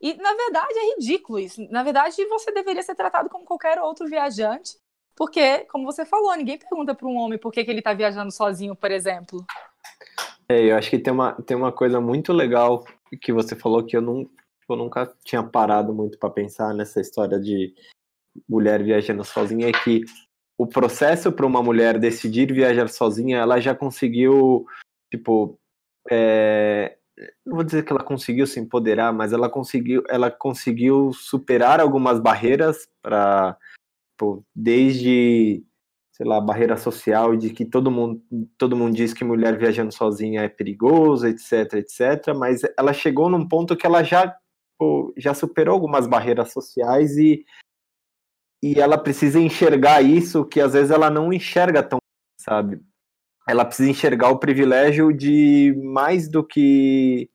E na verdade é ridículo isso. Na verdade, você deveria ser tratado como qualquer outro viajante, porque, como você falou, ninguém pergunta para um homem por que, que ele está viajando sozinho, por exemplo. É, eu acho que tem uma, tem uma coisa muito legal que você falou que eu, não, eu nunca tinha parado muito para pensar nessa história de mulher viajando sozinha, é que o processo para uma mulher decidir viajar sozinha, ela já conseguiu, tipo, é, não vou dizer que ela conseguiu se empoderar, mas ela conseguiu, ela conseguiu superar algumas barreiras para, tipo, desde sei lá, barreira social de que todo mundo, todo mundo diz que mulher viajando sozinha é perigoso, etc, etc, mas ela chegou num ponto que ela já, pô, já superou algumas barreiras sociais e, e ela precisa enxergar isso que às vezes ela não enxerga tão, sabe? Ela precisa enxergar o privilégio de mais do que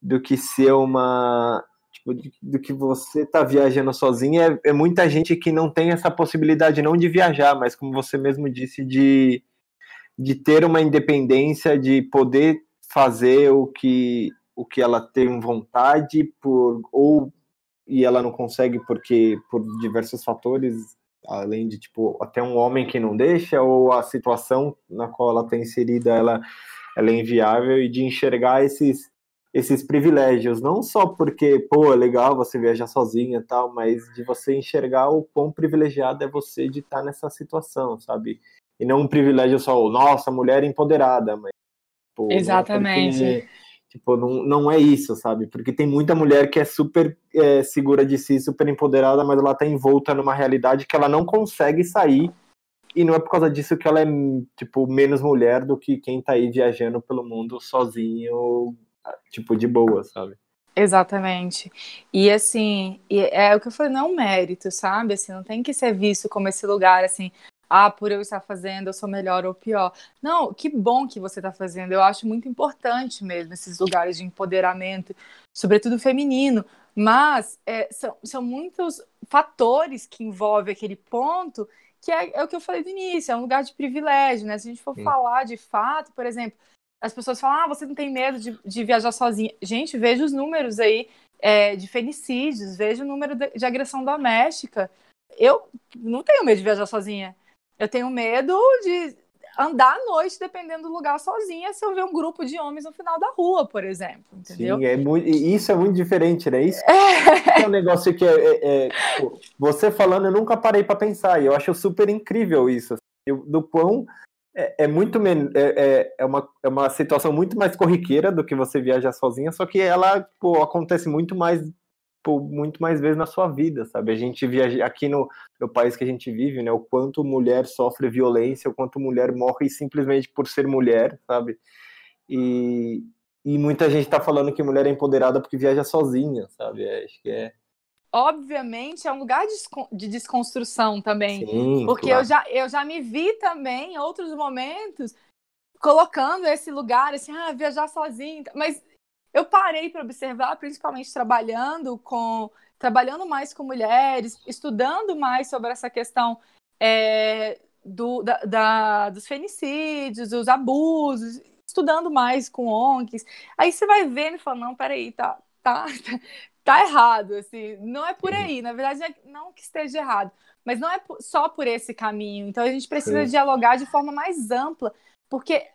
do que ser uma tipo, do que você tá viajando sozinha, é, é, muita gente que não tem essa possibilidade não de viajar, mas como você mesmo disse, de, de ter uma independência, de poder fazer o que, o que ela tem vontade, por, ou e ela não consegue porque por diversos fatores, além de tipo até um homem que não deixa, ou a situação na qual ela está inserida ela, ela é inviável, e de enxergar esses esses privilégios, não só porque, pô, é legal você viajar sozinha e tal, mas de você enxergar o quão privilegiado é você de estar nessa situação, sabe? E não um privilégio só, nossa, mulher empoderada, mas. Pô, Exatamente. Porque, tipo, não, não é isso, sabe? Porque tem muita mulher que é super é, segura de si, super empoderada, mas ela tá envolta numa realidade que ela não consegue sair. E não é por causa disso que ela é, tipo, menos mulher do que quem tá aí viajando pelo mundo sozinho, tipo, de boa, sabe? Exatamente. E assim, é o que eu falei, não é um mérito, sabe? Assim, não tem que ser visto como esse lugar assim, ah, por eu estar fazendo, eu sou melhor ou pior. Não, que bom que você está fazendo. Eu acho muito importante mesmo esses lugares de empoderamento, sobretudo feminino. Mas é, são, são muitos fatores que envolvem aquele ponto que é, é, o que eu falei do início, é um lugar de privilégio, né? Se a gente for Sim. falar de fato, por exemplo, as pessoas falam, ah, você não tem medo de, de viajar sozinha. Gente, veja os números aí é, de fenicídios, veja o número de, de agressão doméstica. Eu não tenho medo de viajar sozinha. Eu tenho medo de andar à noite, dependendo do lugar, sozinha, se eu ver um grupo de homens no final da rua, por exemplo, entendeu? Sim, é muito, isso é muito diferente, né? Isso é, é um negócio que é, é, é, você falando, eu nunca parei para pensar, e eu acho super incrível isso, assim, do quão é, é muito é, é, é, uma, é uma situação muito mais corriqueira do que você viajar sozinha, só que ela pô, acontece muito mais pô, muito mais vezes na sua vida, sabe? A gente viaja aqui no, no país que a gente vive, né? O quanto mulher sofre violência, o quanto mulher morre simplesmente por ser mulher, sabe? E, e muita gente tá falando que mulher é empoderada porque viaja sozinha, sabe? É, acho que é obviamente, é um lugar de desconstrução também. Sim, porque claro. eu, já, eu já me vi também em outros momentos colocando esse lugar, assim, ah, viajar sozinho. Mas eu parei para observar, principalmente trabalhando com trabalhando mais com mulheres, estudando mais sobre essa questão é, do, da, da, dos fenicídios, dos abusos, estudando mais com ONGs. Aí você vai vendo e fala, não, peraí, tá, tá, tá errado, assim, não é por aí, na verdade, é não que esteja errado, mas não é só por esse caminho. Então a gente precisa Sim. dialogar de forma mais ampla, porque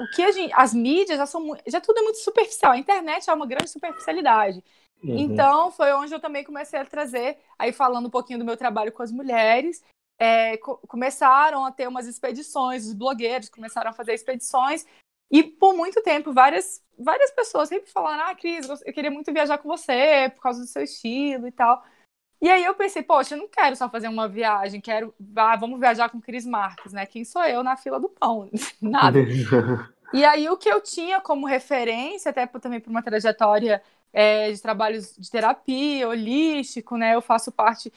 o que a gente, as mídias já são já tudo é muito superficial. A internet é uma grande superficialidade. Uhum. Então foi onde eu também comecei a trazer, aí falando um pouquinho do meu trabalho com as mulheres, é, co começaram a ter umas expedições, os blogueiros começaram a fazer expedições e por muito tempo, várias, várias pessoas sempre falaram: Ah, Cris, eu queria muito viajar com você por causa do seu estilo e tal. E aí eu pensei, poxa, eu não quero só fazer uma viagem, quero, ah, vamos viajar com Cris Marques, né? Quem sou eu na fila do pão? [laughs] Nada. [laughs] e aí o que eu tinha como referência, até também por uma trajetória é, de trabalhos de terapia, holístico, né? Eu faço parte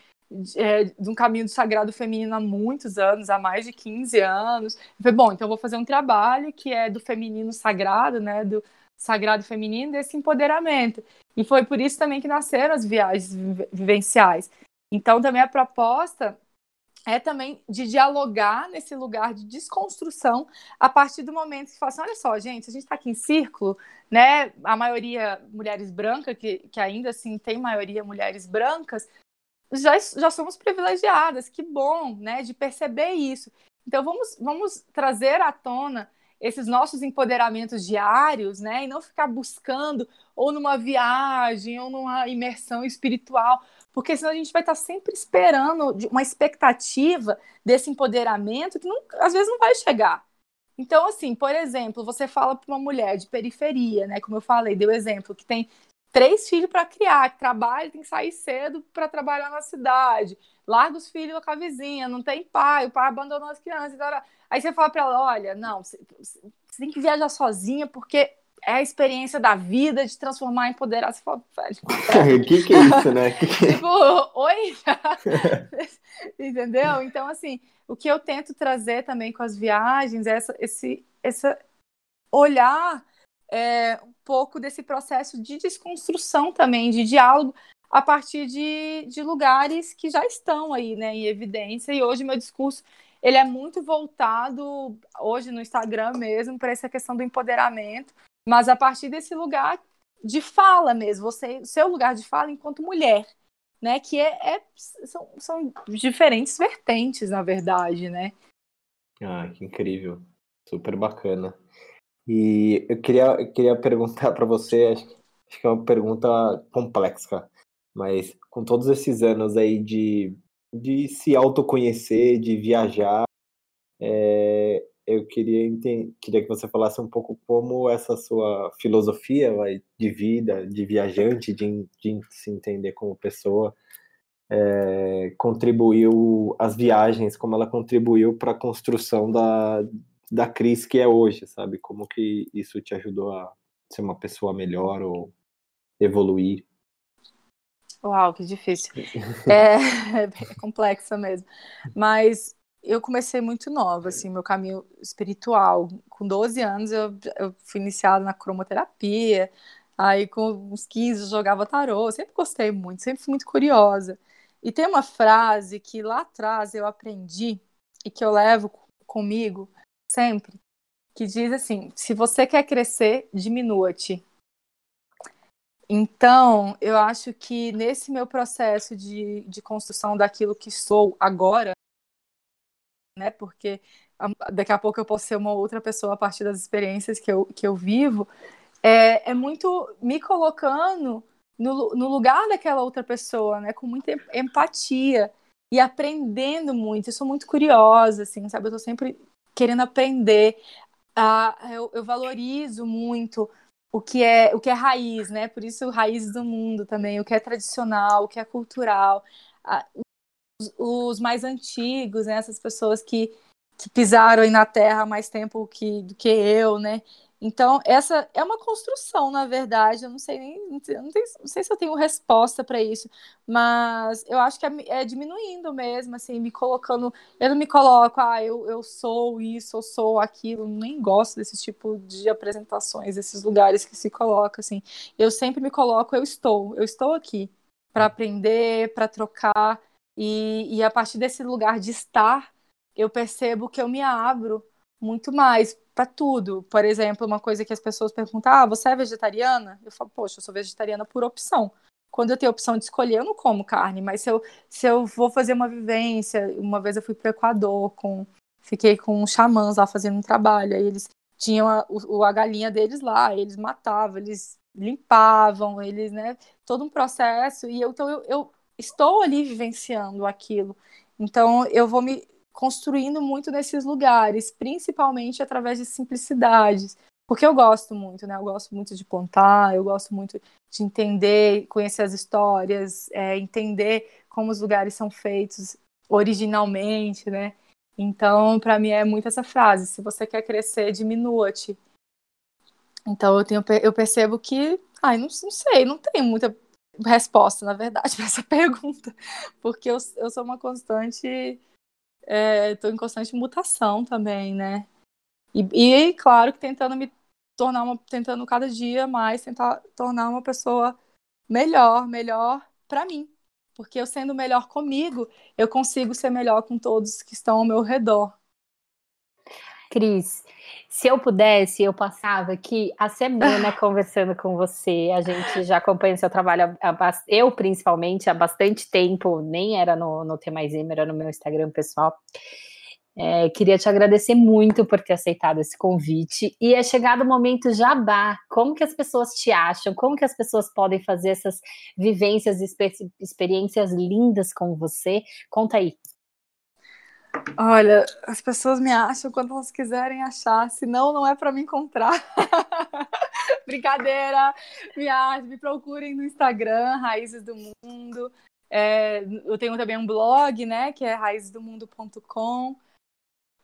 é, de um caminho do sagrado feminino há muitos anos, há mais de 15 anos. Eu falei, bom, então eu vou fazer um trabalho que é do feminino sagrado, né, do sagrado feminino, desse empoderamento. E foi por isso também que nasceram as viagens vivenciais. Então, também a proposta é também de dialogar nesse lugar de desconstrução a partir do momento que fala assim, olha só, gente, a gente está aqui em círculo, né? A maioria mulheres brancas, que, que ainda assim tem maioria mulheres brancas, já, já somos privilegiadas, que bom, né, de perceber isso. Então vamos, vamos trazer à tona esses nossos empoderamentos diários, né, e não ficar buscando ou numa viagem ou numa imersão espiritual, porque senão a gente vai estar sempre esperando uma expectativa desse empoderamento que não, às vezes não vai chegar. Então, assim, por exemplo, você fala para uma mulher de periferia, né? Como eu falei, deu exemplo, que tem três filhos para criar, que trabalha, tem que sair cedo para trabalhar na cidade, larga os filhos com a vizinha, não tem pai, o pai abandonou as crianças. Então, aí você fala para ela: olha, não, você, tem que viajar sozinha porque é a experiência da vida de transformar em poder. Você fala, [laughs] velho. O que, que é isso, né? Que que... tipo, oi? [laughs] Entendeu? Então, assim, o que eu tento trazer também com as viagens é essa, esse, esse olhar é, um pouco desse processo de desconstrução também, de diálogo, a partir de, de lugares que já estão aí né, em evidência. E hoje meu discurso ele é muito voltado, hoje no Instagram mesmo, para essa questão do empoderamento, mas a partir desse lugar de fala mesmo, você, seu lugar de fala enquanto mulher, né? Que é, é são, são diferentes vertentes, na verdade, né? Ah, que incrível. Super bacana. E eu queria, eu queria perguntar para você, acho, acho que é uma pergunta complexa, mas com todos esses anos aí de, de se autoconhecer, de viajar, é, eu queria, queria que você falasse um pouco como essa sua filosofia vai, de vida, de viajante, de, de se entender como pessoa, é, contribuiu, as viagens, como ela contribuiu para a construção da, da Cris que é hoje, sabe? Como que isso te ajudou a ser uma pessoa melhor ou evoluir? Uau, que difícil. [laughs] é, [laughs] é complexa mesmo. Mas eu comecei muito nova, assim, meu caminho espiritual. Com 12 anos eu, eu fui iniciada na cromoterapia. Aí com uns 15 eu jogava tarô. sempre gostei muito, sempre fui muito curiosa. E tem uma frase que lá atrás eu aprendi e que eu levo comigo sempre, que diz assim: se você quer crescer, diminua-te. Então, eu acho que nesse meu processo de, de construção daquilo que sou agora, né? Porque daqui a pouco eu posso ser uma outra pessoa a partir das experiências que eu, que eu vivo, é, é muito me colocando no, no lugar daquela outra pessoa, né? Com muita empatia e aprendendo muito. Eu sou muito curiosa, assim, sabe? Eu tô sempre querendo aprender. Eu, eu valorizo muito o que é o que é raiz, né? Por isso raízes do mundo também, o que é tradicional, o que é cultural, os, os, mais antigos, né? Essas pessoas que, que pisaram aí na Terra há mais tempo que, do que eu, né? Então, essa é uma construção, na verdade. Eu não sei nem. Não não sei se eu tenho resposta para isso, mas eu acho que é, é, diminuindo mesmo, assim, me colocando. Eu não me coloco, ah, eu, eu sou isso, eu sou aquilo. Nem gosto desse tipo de apresentações, desses lugares que se coloca, assim. Eu sempre me coloco, eu estou, eu estou aqui para aprender, para trocar. E, e a partir desse lugar de estar, eu percebo que eu me abro muito mais para tudo. Por exemplo, uma coisa que as pessoas perguntam: ah, você é vegetariana? Eu falo, poxa, eu sou vegetariana por opção. Quando eu tenho opção de escolher, eu não como carne, mas se eu, se eu vou fazer uma vivência, uma vez eu fui para o Equador, com, fiquei com xamãs lá fazendo um trabalho, aí eles tinham a, o, a galinha deles lá, eles matavam, eles limpavam, eles, né, todo um processo, e eu, então eu, eu estou ali vivenciando aquilo. Então eu vou me construindo muito nesses lugares, principalmente através de simplicidades. Porque eu gosto muito, né? Eu gosto muito de contar, eu gosto muito de entender, conhecer as histórias, é, entender como os lugares são feitos originalmente, né? Então, para mim é muito essa frase: se você quer crescer, diminua-te. Então, eu, tenho, eu percebo que, ai, não, não sei, não tenho muita resposta, na verdade, [laughs] para essa pergunta, porque eu, eu sou uma constante estou é, em constante mutação também, né? E, e, claro que tentando me tornar uma, tentando cada dia mais tentar tornar uma pessoa melhor, melhor para mim, porque eu sendo melhor comigo, eu consigo ser melhor com todos que estão ao meu redor. Cris, se eu pudesse, eu passava aqui a semana [laughs] conversando com você. A gente já acompanha o seu trabalho, eu principalmente, há bastante tempo, nem era no, no T mais M, era no meu Instagram pessoal. É, queria te agradecer muito por ter aceitado esse convite. E é chegado o momento jabá. Como que as pessoas te acham? Como que as pessoas podem fazer essas vivências e experiências lindas com você? Conta aí. Olha, as pessoas me acham quando elas quiserem achar, senão não é para me encontrar. [laughs] Brincadeira! Me, achem, me procurem no Instagram, Raízes do Mundo. É, eu tenho também um blog, né, que é raízesdomundo.com.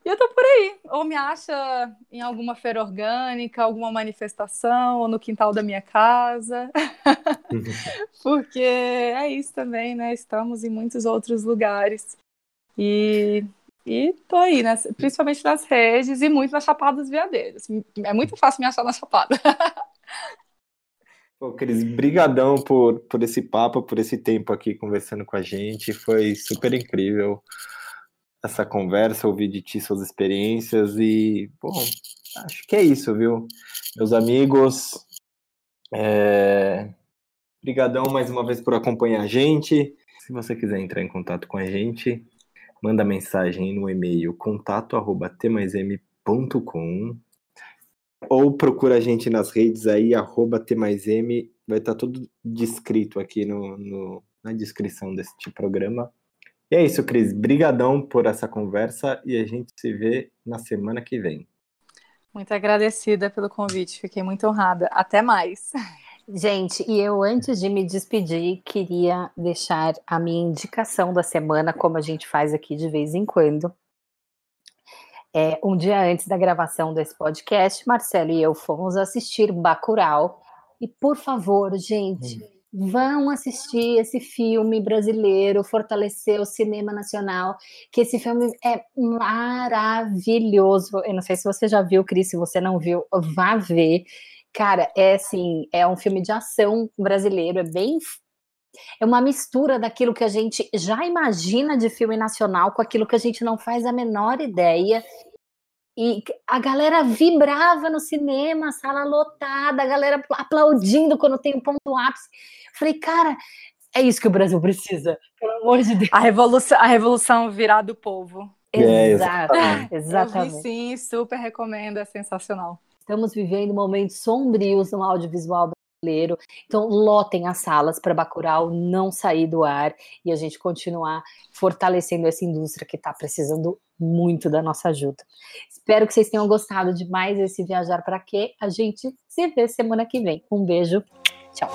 E eu tô por aí. Ou me acha em alguma feira orgânica, alguma manifestação, ou no quintal da minha casa. [laughs] Porque é isso também, né? Estamos em muitos outros lugares. E e tô aí, né? principalmente nas redes e muito nas Chapadas Veadeiras. É muito fácil me achar na Chapada. Pô, Cris, brigadão por, por esse papo, por esse tempo aqui conversando com a gente. Foi super incrível essa conversa, ouvir de ti suas experiências e, bom, acho que é isso, viu? Meus amigos, é... brigadão mais uma vez por acompanhar a gente. Se você quiser entrar em contato com a gente, manda mensagem no e-mail contato@tmaism.com ou procura a gente nas redes aí arroba tmaism, vai estar tá tudo descrito aqui no, no, na descrição deste programa. E é isso, Cris. Brigadão por essa conversa e a gente se vê na semana que vem. Muito agradecida pelo convite, fiquei muito honrada. Até mais. [laughs] Gente, e eu antes de me despedir, queria deixar a minha indicação da semana, como a gente faz aqui de vez em quando. É, um dia antes da gravação desse podcast, Marcelo e eu fomos assistir Bacurau. E por favor, gente, hum. vão assistir esse filme brasileiro, fortalecer o cinema nacional, que esse filme é maravilhoso. Eu não sei se você já viu, Cris, se você não viu, vá ver. Cara, é assim, é um filme de ação brasileiro, é bem é uma mistura daquilo que a gente já imagina de filme nacional com aquilo que a gente não faz a menor ideia. e a galera vibrava no cinema, sala lotada, a galera aplaudindo quando tem o ponto ápice. Falei, cara, é isso que o Brasil precisa, pelo amor de Deus. A revolução, a revolução virar do povo. É, Exato, exatamente. exatamente. Eu vi, sim, super recomendo, é sensacional. Estamos vivendo momentos sombrios no audiovisual brasileiro. Então, lotem as salas para Bacurau não sair do ar e a gente continuar fortalecendo essa indústria que está precisando muito da nossa ajuda. Espero que vocês tenham gostado de mais esse Viajar para Quê. A gente se vê semana que vem. Um beijo. Tchau.